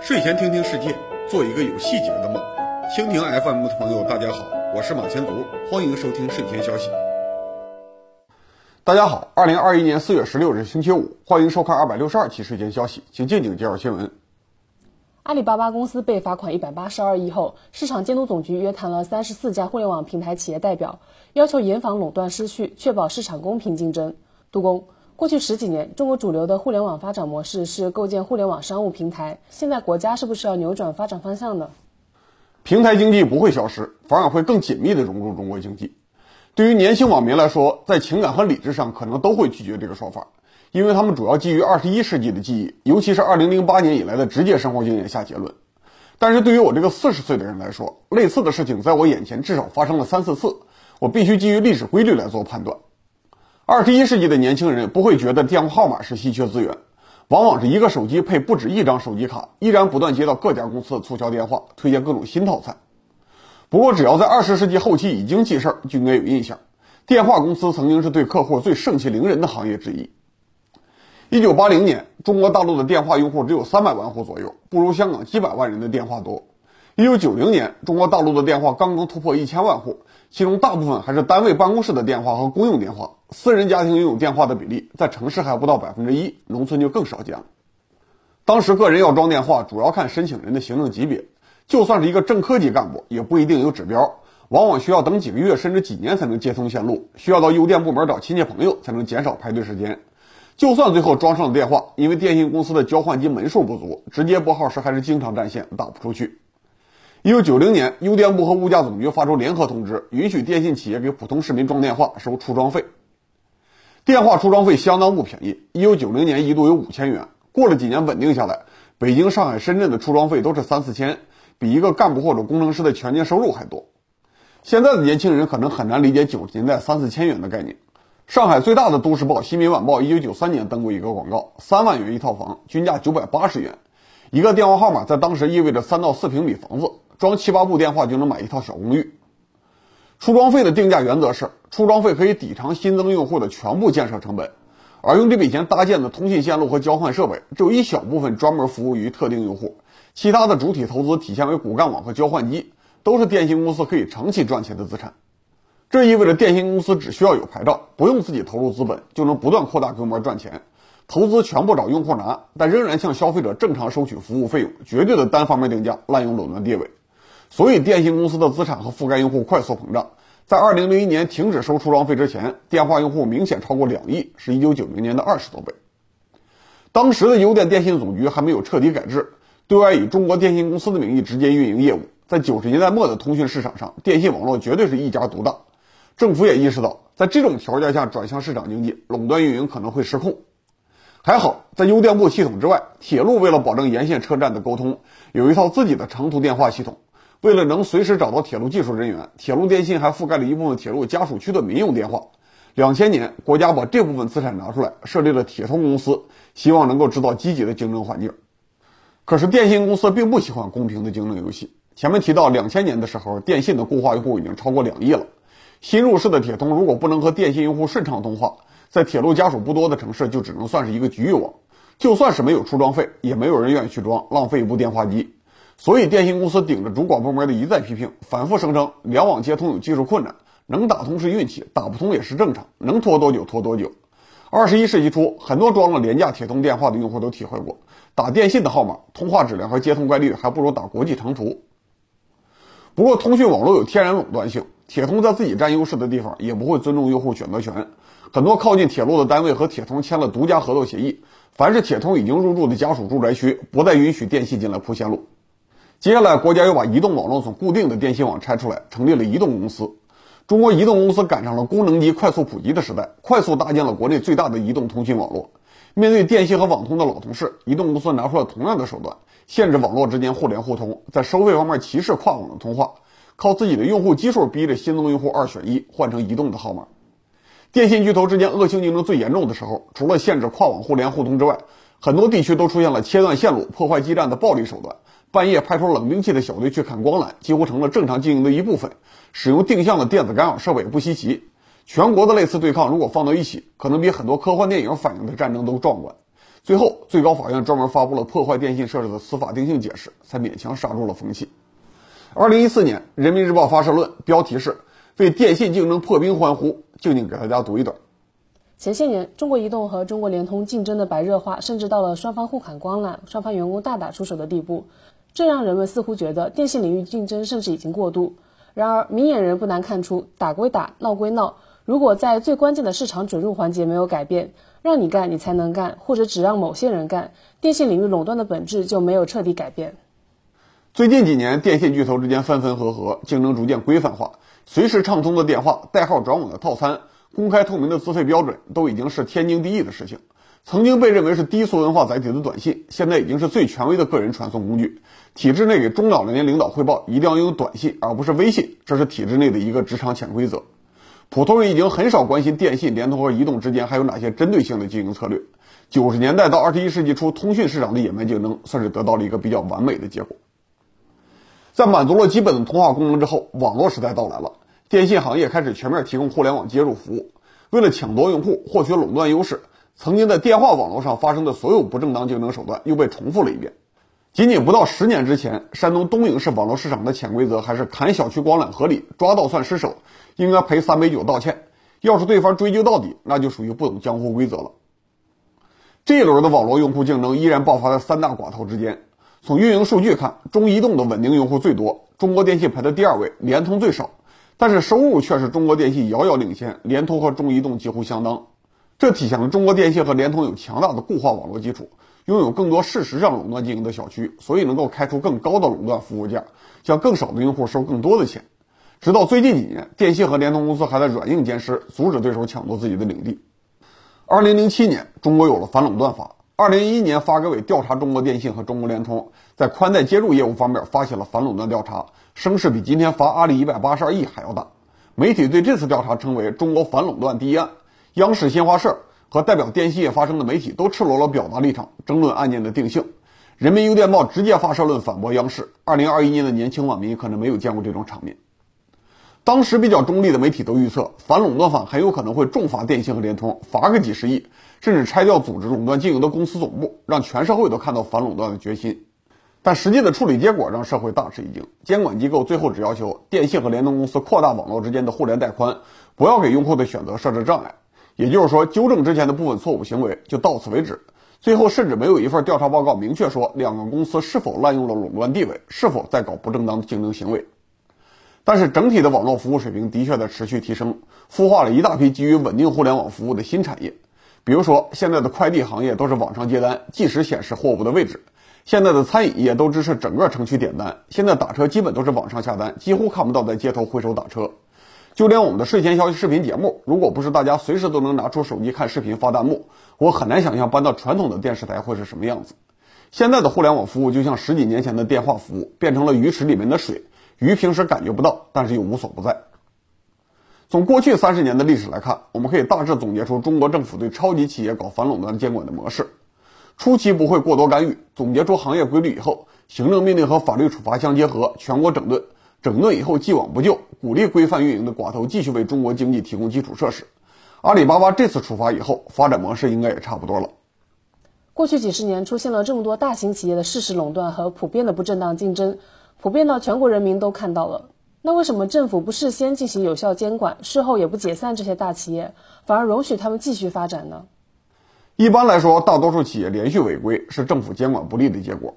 睡前听听世界，做一个有细节的梦。蜻蜓 FM 的朋友，大家好，我是马前卒，欢迎收听睡前消息。大家好，二零二一年四月十六日星期五，欢迎收看二百六十二期睡前消息，请静静介绍新闻。阿里巴巴公司被罚款一百八十二亿后，市场监督总局约谈了三十四家互联网平台企业代表，要求严防垄断失序，确保市场公平竞争。杜工，过去十几年，中国主流的互联网发展模式是构建互联网商务平台，现在国家是不是要扭转发展方向呢？平台经济不会消失，反而会更紧密地融入中国经济。对于年轻网民来说，在情感和理智上可能都会拒绝这个说法，因为他们主要基于二十一世纪的记忆，尤其是二零零八年以来的直接生活经验下结论。但是对于我这个四十岁的人来说，类似的事情在我眼前至少发生了三四次，我必须基于历史规律来做判断。二十一世纪的年轻人不会觉得电话号码是稀缺资源，往往是一个手机配不止一张手机卡，依然不断接到各家公司的促销电话，推荐各种新套餐。不过，只要在二十世纪后期已经记事儿，就应该有印象。电话公司曾经是对客户最盛气凌人的行业之一。一九八零年，中国大陆的电话用户只有三百万户左右，不如香港几百万人的电话多。一九九零年，中国大陆的电话刚刚突破一千万户，其中大部分还是单位办公室的电话和公用电话，私人家庭拥有电话的比例在城市还不到百分之一，农村就更少见了。当时个人要装电话，主要看申请人的行政级别。就算是一个正科级干部，也不一定有指标，往往需要等几个月甚至几年才能接通线路，需要到邮电部门找亲戚朋友才能减少排队时间。就算最后装上了电话，因为电信公司的交换机门数不足，直接拨号时还是经常占线，打不出去。一九九零年，邮电部和物价总局发出联合通知，允许电信企业给普通市民装电话收出装费。电话出装费相当不便宜，一九九零年一度有五千元，过了几年稳定下来，北京、上海、深圳的出装费都是三四千。比一个干部或者工程师的全年收入还多。现在的年轻人可能很难理解九十年代三四千元的概念。上海最大的都市报《新民晚报》一九九三年登过一个广告：三万元一套房，均价九百八十元。一个电话号码在当时意味着三到四平米房子，装七八部电话就能买一套小公寓。出装费的定价原则是，出装费可以抵偿新增用户的全部建设成本，而用这笔钱搭建的通信线路和交换设备，只有一小部分专门服务于特定用户。其他的主体投资体现为骨干网和交换机，都是电信公司可以长期赚钱的资产。这意味着电信公司只需要有牌照，不用自己投入资本，就能不断扩大规模赚钱。投资全部找用户拿，但仍然向消费者正常收取服务费用，绝对的单方面定价，滥用垄断地位。所以，电信公司的资产和覆盖用户快速膨胀。在2001年停止收出装费之前，电话用户明显超过两亿，是一九九零年的二十多倍。当时的邮电电信总局还没有彻底改制。对外以中国电信公司的名义直接运营业务，在九十年代末的通讯市场上，电信网络绝对是一家独大。政府也意识到，在这种条件下转向市场经济，垄断运营可能会失控。还好，在邮电部系统之外，铁路为了保证沿线车站的沟通，有一套自己的长途电话系统。为了能随时找到铁路技术人员，铁路电信还覆盖了一部分铁路家属区的民用电话。两千年，国家把这部分资产拿出来，设立了铁通公司，希望能够制造积极的竞争环境。可是电信公司并不喜欢公平的竞争游戏。前面提到，两千年的时候，电信的固话用户已经超过两亿了。新入市的铁通如果不能和电信用户顺畅通话，在铁路家属不多的城市，就只能算是一个局域网。就算是没有出装费，也没有人愿意去装，浪费一部电话机。所以电信公司顶着主管部门的一再批评，反复声称联网接通有技术困难，能打通是运气，打不通也是正常，能拖多久拖多久。二十一世纪初，很多装了廉价铁通电话的用户都体会过。打电信的号码，通话质量和接通概率还不如打国际长途。不过，通讯网络有天然垄断性，铁通在自己占优势的地方也不会尊重用户选择权。很多靠近铁路的单位和铁通签了独家合作协议，凡是铁通已经入驻的家属住宅区，不再允许电信进来铺线路。接下来，国家又把移动网络从固定的电信网拆出来，成立了移动公司。中国移动公司赶上了功能机快速普及的时代，快速搭建了国内最大的移动通信网络。面对电信和网通的老同事，移动公司拿出了同样的手段，限制网络之间互联互通，在收费方面歧视跨网的通话，靠自己的用户基数逼着新增用户二选一换成移动的号码。电信巨头之间恶性竞争最严重的时候，除了限制跨网互联互通之外，很多地区都出现了切断线路、破坏基站的暴力手段。半夜派出冷兵器的小队去砍光缆，几乎成了正常经营的一部分。使用定向的电子干扰设备不稀奇。全国的类似对抗如果放到一起，可能比很多科幻电影反映的战争都壮观。最后，最高法院专门发布了破坏电信设施的司法定性解释，才勉强刹住了风气。二零一四年，《人民日报》发社论，标题是“为电信竞争破冰欢呼”。静静给大家读一段。前些年，中国移动和中国联通竞争的白热化，甚至到了双方互砍光缆、双方员工大打出手的地步，这让人们似乎觉得电信领域竞争甚至已经过度。然而，明眼人不难看出，打归打，闹归闹。如果在最关键的市场准入环节没有改变，让你干你才能干，或者只让某些人干，电信领域垄断的本质就没有彻底改变。最近几年，电信巨头之间分分合合，竞争逐渐规范化，随时畅通的电话、代号转网的套餐、公开透明的资费标准，都已经是天经地义的事情。曾经被认为是低俗文化载体的短信，现在已经是最权威的个人传送工具。体制内给中老年领导汇报，一定要用短信而不是微信，这是体制内的一个职场潜规则。普通人已经很少关心电信、联通和移动之间还有哪些针对性的经营策略。九十年代到二十一世纪初，通讯市场的野蛮竞争算是得到了一个比较完美的结果。在满足了基本的通话功能之后，网络时代到来了，电信行业开始全面提供互联网接入服务。为了抢夺用户、获取垄断优势，曾经在电话网络上发生的所有不正当竞争手段又被重复了一遍。仅仅不到十年之前，山东东营市网络市场的潜规则还是砍小区光缆合理，抓到算失手，应该赔三杯酒道歉。要是对方追究到底，那就属于不懂江湖规则了。这一轮的网络用户竞争依然爆发在三大寡头之间。从运营数据看，中移动的稳定用户最多，中国电信排在第二位，联通最少。但是收入却是中国电信遥遥领先，联通和中移动几乎相当。这体现了中国电信和联通有强大的固化网络基础。拥有更多事实上垄断经营的小区，所以能够开出更高的垄断服务价，向更少的用户收更多的钱。直到最近几年，电信和联通公司还在软硬兼施，阻止对手抢夺自己的领地。二零零七年，中国有了反垄断法。二零一一年，发改委调查中国电信和中国联通在宽带接入业务方面发起了反垄断调查，声势比今天罚阿里一百八十二亿还要大。媒体对这次调查称为“中国反垄断第一案”。央视、新华社。和代表电信业发声的媒体都赤裸裸表达立场，争论案件的定性。人民邮电报直接发社论反驳央视。二零二一年的年轻网民可能没有见过这种场面。当时比较中立的媒体都预测，反垄断法很有可能会重罚电信和联通，罚个几十亿，甚至拆掉组织垄断经营的公司总部，让全社会都看到反垄断的决心。但实际的处理结果让社会大吃一惊。监管机构最后只要求电信和联通公司扩大网络之间的互联带宽，不要给用户的选择设置障碍。也就是说，纠正之前的部分错误行为就到此为止。最后甚至没有一份调查报告明确说两个公司是否滥用了垄断地位，是否在搞不正当的竞争行为。但是整体的网络服务水平的确在持续提升，孵化了一大批基于稳定互联网服务的新产业。比如说，现在的快递行业都是网上接单，即时显示货物的位置；现在的餐饮业都支持整个城区点单；现在打车基本都是网上下单，几乎看不到在街头挥手打车。就连我们的睡前消息视频节目，如果不是大家随时都能拿出手机看视频发弹幕，我很难想象搬到传统的电视台会是什么样子。现在的互联网服务就像十几年前的电话服务，变成了鱼池里面的水，鱼平时感觉不到，但是又无所不在。从过去三十年的历史来看，我们可以大致总结出中国政府对超级企业搞反垄断监管的模式：初期不会过多干预，总结出行业规律以后，行政命令和法律处罚相结合，全国整顿。整顿以后，既往不咎，鼓励规范运营的寡头继续为中国经济提供基础设施。阿里巴巴这次处罚以后，发展模式应该也差不多了。过去几十年出现了这么多大型企业的事实垄断和普遍的不正当竞争，普遍到全国人民都看到了。那为什么政府不事先进行有效监管，事后也不解散这些大企业，反而容许他们继续发展呢？一般来说，大多数企业连续违规是政府监管不力的结果。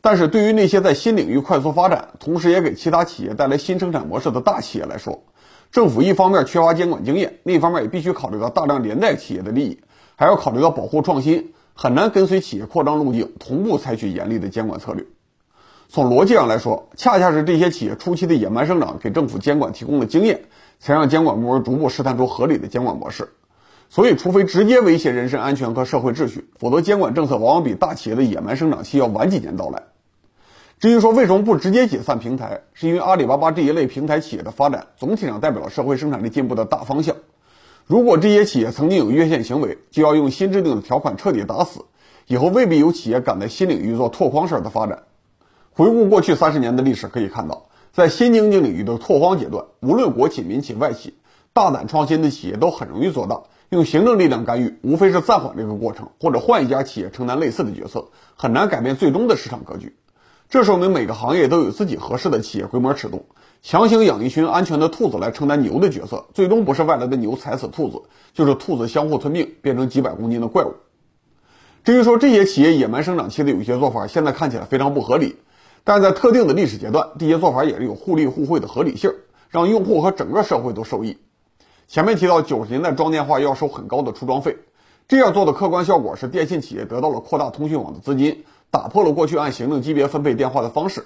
但是对于那些在新领域快速发展，同时也给其他企业带来新生产模式的大企业来说，政府一方面缺乏监管经验，另一方面也必须考虑到大量连带企业的利益，还要考虑到保护创新，很难跟随企业扩张路径同步采取严厉的监管策略。从逻辑上来说，恰恰是这些企业初期的野蛮生长给政府监管提供了经验，才让监管部门逐步试探出合理的监管模式。所以，除非直接威胁人身安全和社会秩序，否则监管政策往往比大企业的野蛮生长期要晚几年到来。至于说为什么不直接解散平台，是因为阿里巴巴这一类平台企业的发展，总体上代表了社会生产力进步的大方向。如果这些企业曾经有越线行为，就要用新制定的条款彻底打死，以后未必有企业敢在新领域做拓荒式的发展。回顾过去三十年的历史，可以看到，在新经济领域的拓荒阶段，无论国企、民企、外企，大胆创新的企业都很容易做大，用行政力量干预，无非是暂缓这个过程，或者换一家企业承担类似的角色，很难改变最终的市场格局。这说明每个行业都有自己合适的企业规模尺度。强行养一群安全的兔子来承担牛的角色，最终不是外来的牛踩死兔子，就是兔子相互吞并，变成几百公斤的怪物。至于说这些企业野蛮生长期的有些做法，现在看起来非常不合理，但在特定的历史阶段，这些做法也是有互利互惠的合理性，让用户和整个社会都受益。前面提到九十年代装电话要收很高的出装费，这样做的客观效果是电信企业得到了扩大通讯网的资金，打破了过去按行政级别分配电话的方式。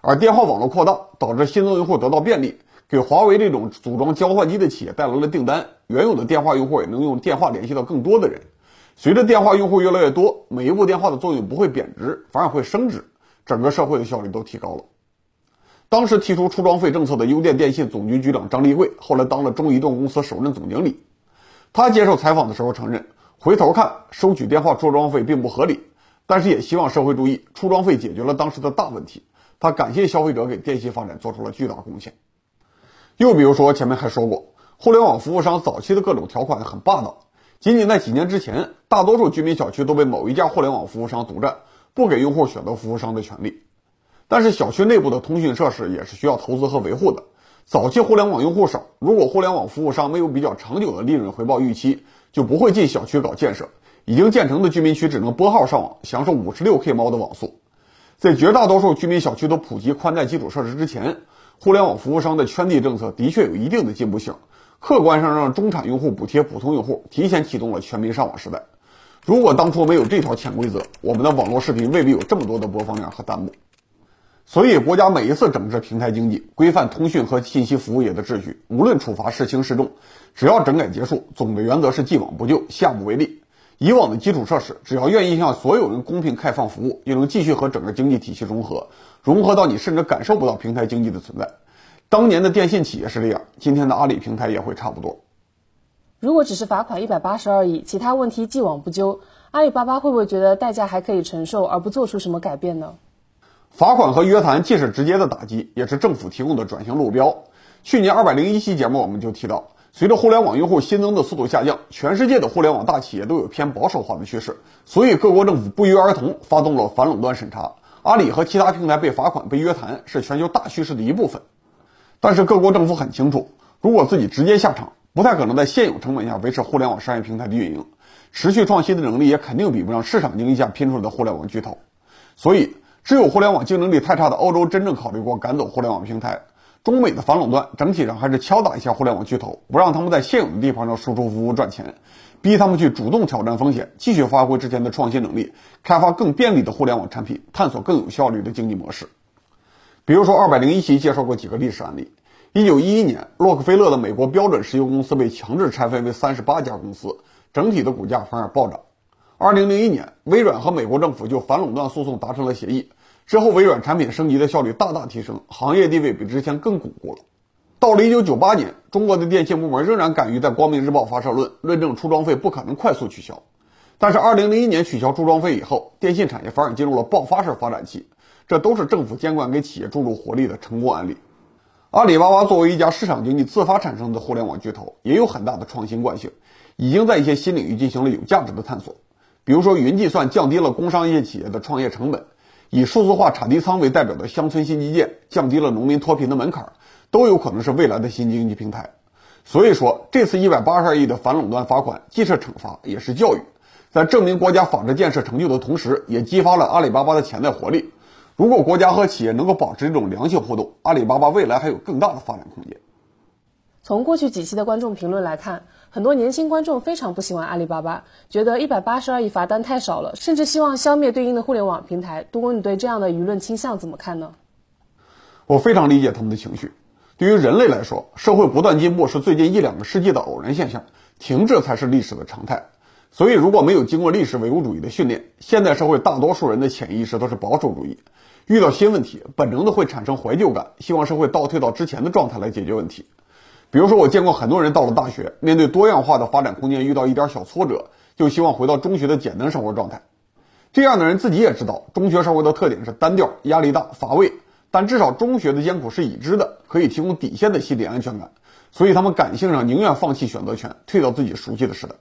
而电话网络扩大，导致新增用户得到便利，给华为这种组装交换机的企业带来了订单。原有的电话用户也能用电话联系到更多的人。随着电话用户越来越多，每一部电话的作用不会贬值，反而会升值，整个社会的效率都提高了。当时提出出装费政策的邮电电信总局局长张立贵，后来当了中移动公司首任总经理。他接受采访的时候承认，回头看收取电话出装费并不合理，但是也希望社会注意，出装费解决了当时的大问题。他感谢消费者给电信发展做出了巨大贡献。又比如说，前面还说过，互联网服务商早期的各种条款很霸道。仅仅在几年之前，大多数居民小区都被某一家互联网服务商独占，不给用户选择服务商的权利。但是，小区内部的通讯设施也是需要投资和维护的。早期互联网用户少，如果互联网服务商没有比较长久的利润回报预期，就不会进小区搞建设。已经建成的居民区只能拨号上网，享受五十六 K 猫的网速。在绝大多数居民小区都普及宽带基础设施之前，互联网服务商的圈地政策的确有一定的进步性，客观上让中产用户补贴普通用户，提前启动了全民上网时代。如果当初没有这条潜规则，我们的网络视频未必有这么多的播放量和弹幕。所以，国家每一次整治平台经济、规范通讯和信息服务业的秩序，无论处罚是轻是重，只要整改结束，总的原则是既往不咎，下不为例。以往的基础设施，只要愿意向所有人公平开放服务，又能继续和整个经济体系融合，融合到你甚至感受不到平台经济的存在。当年的电信企业是这样，今天的阿里平台也会差不多。如果只是罚款一百八十二亿，其他问题既往不咎，阿里巴巴会不会觉得代价还可以承受，而不做出什么改变呢？罚款和约谈既是直接的打击，也是政府提供的转型路标。去年二百零一期节目我们就提到。随着互联网用户新增的速度下降，全世界的互联网大企业都有偏保守化的趋势，所以各国政府不约而同发动了反垄断审查。阿里和其他平台被罚款、被约谈是全球大趋势的一部分。但是各国政府很清楚，如果自己直接下场，不太可能在现有成本下维持互联网商业平台的运营，持续创新的能力也肯定比不上市场经济下拼出来的互联网巨头。所以，只有互联网竞争力太差的欧洲真正考虑过赶走互联网平台。中美的反垄断整体上还是敲打一下互联网巨头，不让他们在现有的地方上输出服务赚钱，逼他们去主动挑战风险，继续发挥之前的创新能力，开发更便利的互联网产品，探索更有效率的经济模式。比如说，二百零一期介绍过几个历史案例：一九一一年，洛克菲勒的美国标准石油公司被强制拆分为三十八家公司，整体的股价反而暴涨。二零零一年，微软和美国政府就反垄断诉讼达成了协议。之后，微软产品升级的效率大大提升，行业地位比之前更巩固了。到了1998年，中国的电信部门仍然敢于在《光明日报》发社论，论证出装费不可能快速取消。但是，2001年取消出装费以后，电信产业反而进入了爆发式发展期，这都是政府监管给企业注入活力的成功案例。阿里巴巴作为一家市场经济自发产生的互联网巨头，也有很大的创新惯性，已经在一些新领域进行了有价值的探索。比如说，云计算降低了工商业企业的创业成本。以数字化产地仓为代表的乡村新基建，降低了农民脱贫的门槛，都有可能是未来的新经济平台。所以说，这次一百八十二亿的反垄断罚款，既是惩罚，也是教育，在证明国家法治建设成就的同时，也激发了阿里巴巴的潜在活力。如果国家和企业能够保持这种良性互动，阿里巴巴未来还有更大的发展空间。从过去几期的观众评论来看，很多年轻观众非常不喜欢阿里巴巴，觉得一百八十二亿罚单太少了，甚至希望消灭对应的互联网平台。杜工，你对这样的舆论倾向怎么看呢？我非常理解他们的情绪。对于人类来说，社会不断进步是最近一两个世纪的偶然现象，停滞才是历史的常态。所以，如果没有经过历史唯物主义的训练，现代社会大多数人的潜意识都是保守主义，遇到新问题，本能的会产生怀旧感，希望社会倒退到之前的状态来解决问题。比如说，我见过很多人到了大学，面对多样化的发展空间，遇到一点小挫折，就希望回到中学的简单生活状态。这样的人自己也知道，中学生活的特点是单调、压力大、乏味，但至少中学的艰苦是已知的，可以提供底线的心理安全感，所以他们感性上宁愿放弃选择权，退到自己熟悉的时代。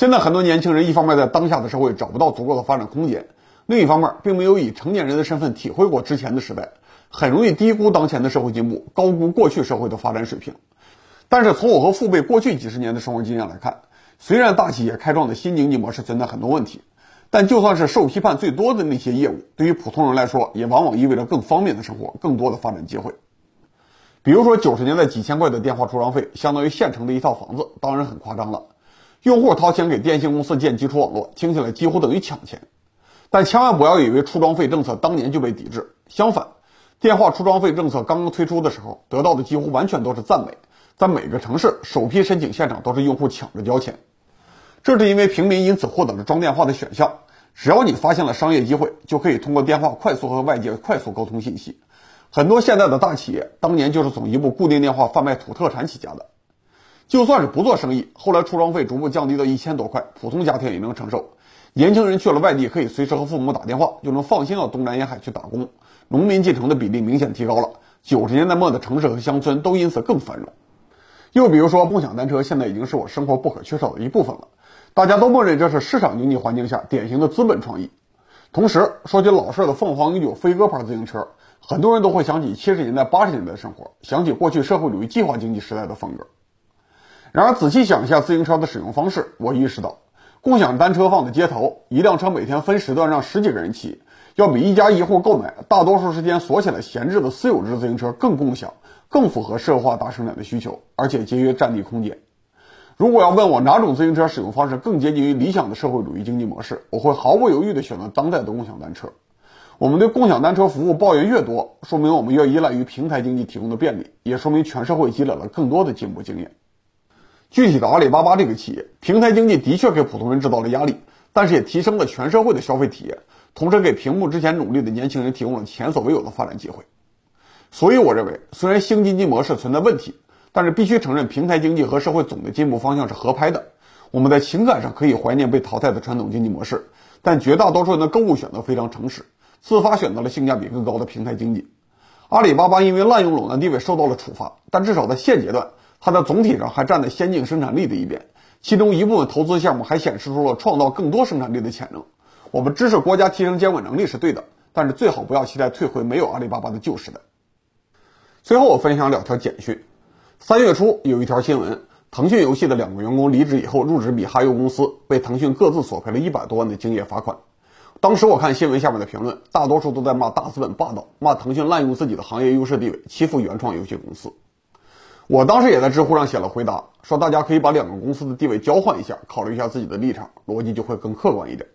现在很多年轻人一方面在当下的社会找不到足够的发展空间，另一方面并没有以成年人的身份体会过之前的时代，很容易低估当前的社会进步，高估过去社会的发展水平。但是从我和父辈过去几十年的生活经验来看，虽然大企业开创的新经济模式存在很多问题，但就算是受批判最多的那些业务，对于普通人来说，也往往意味着更方便的生活，更多的发展机会。比如说九十年代几千块的电话出让费，相当于县城的一套房子，当然很夸张了。用户掏钱给电信公司建基础网络，听起来几乎等于抢钱。但千万不要以为出装费政策当年就被抵制，相反，电话出装费政策刚刚推出的时候，得到的几乎完全都是赞美。在每个城市，首批申请现场都是用户抢着交钱，这是因为平民因此获得了装电话的选项。只要你发现了商业机会，就可以通过电话快速和外界快速沟通信息。很多现在的大企业当年就是从一部固定电话贩卖土特产起家的。就算是不做生意，后来出装费逐步降低到一千多块，普通家庭也能承受。年轻人去了外地，可以随时和父母打电话，就能放心到东南沿海去打工。农民进城的比例明显提高了，九十年代末的城市和乡村都因此更繁荣。又比如说，共享单车现在已经是我生活不可缺少的一部分了。大家都默认这是市场经济环境下典型的资本创意。同时，说起老式的凤凰永久飞鸽牌自行车，很多人都会想起七十年代、八十年代的生活，想起过去社会主义计划经济时代的风格。然而，仔细想一下自行车的使用方式，我意识到，共享单车放在街头，一辆车每天分时段让十几个人骑，要比一家一户购买大多数时间锁起来闲置的私有制自行车更共享，更符合社会化大生产的需求，而且节约占地空间。如果要问我哪种自行车使用方式更接近于理想的社会主义经济模式，我会毫不犹豫地选择当代的共享单车。我们对共享单车服务抱怨越多，说明我们越依赖于平台经济提供的便利，也说明全社会积累了更多的进步经验。具体的阿里巴巴这个企业，平台经济的确给普通人制造了压力，但是也提升了全社会的消费体验，同时给屏幕之前努力的年轻人提供了前所未有的发展机会。所以，我认为虽然新经济模式存在问题，但是必须承认平台经济和社会总的进步方向是合拍的。我们在情感上可以怀念被淘汰的传统经济模式，但绝大多数人的购物选择非常诚实，自发选择了性价比更高的平台经济。阿里巴巴因为滥用垄断地位受到了处罚，但至少在现阶段。它在总体上还站在先进生产力的一边，其中一部分投资项目还显示出了创造更多生产力的潜能。我们支持国家提升监管能力是对的，但是最好不要期待退回没有阿里巴巴的旧时代。最后我分享两条简讯：三月初有一条新闻，腾讯游戏的两个员工离职以后入职米哈游公司，被腾讯各自索赔了一百多万的竞业罚款。当时我看新闻下面的评论，大多数都在骂大资本霸道，骂腾讯滥用自己的行业优势地位，欺负原创游戏公司。我当时也在知乎上写了回答，说大家可以把两个公司的地位交换一下，考虑一下自己的立场，逻辑就会更客观一点。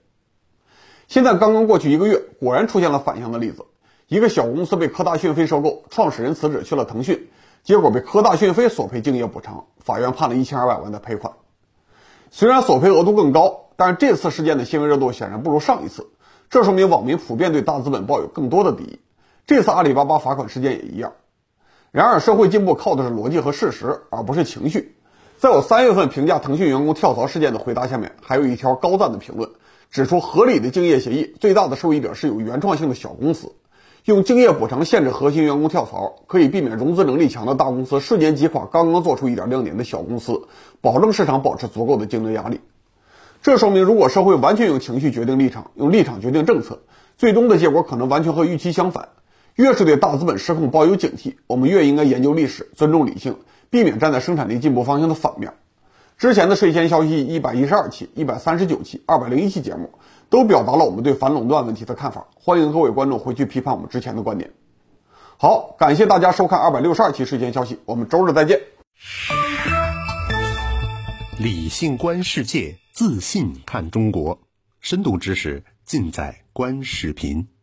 现在刚刚过去一个月，果然出现了反向的例子，一个小公司被科大讯飞收购，创始人辞职去了腾讯，结果被科大讯飞索赔竞业补偿，法院判了一千二百万的赔款。虽然索赔额度更高，但是这次事件的新闻热度显然不如上一次，这说明网民普遍对大资本抱有更多的敌意。这次阿里巴巴罚款事件也一样。然而，社会进步靠的是逻辑和事实，而不是情绪。在我三月份评价腾讯员工跳槽事件的回答下面，还有一条高赞的评论，指出合理的竞业协议最大的受益者是有原创性的小公司。用竞业补偿限制核心员工跳槽，可以避免融资能力强的大公司瞬间击垮刚刚做出一点亮点的小公司，保证市场保持足够的竞争压力。这说明，如果社会完全用情绪决定立场，用立场决定政策，最终的结果可能完全和预期相反。越是对大资本失控抱有警惕，我们越应该研究历史，尊重理性，避免站在生产力进步方向的反面。之前的税前消息一百一十二期、一百三十九期、二百零一期节目，都表达了我们对反垄断问题的看法。欢迎各位观众回去批判我们之前的观点。好，感谢大家收看二百六十二期税前消息，我们周日再见。理性观世界，自信看中国，深度知识尽在观视频。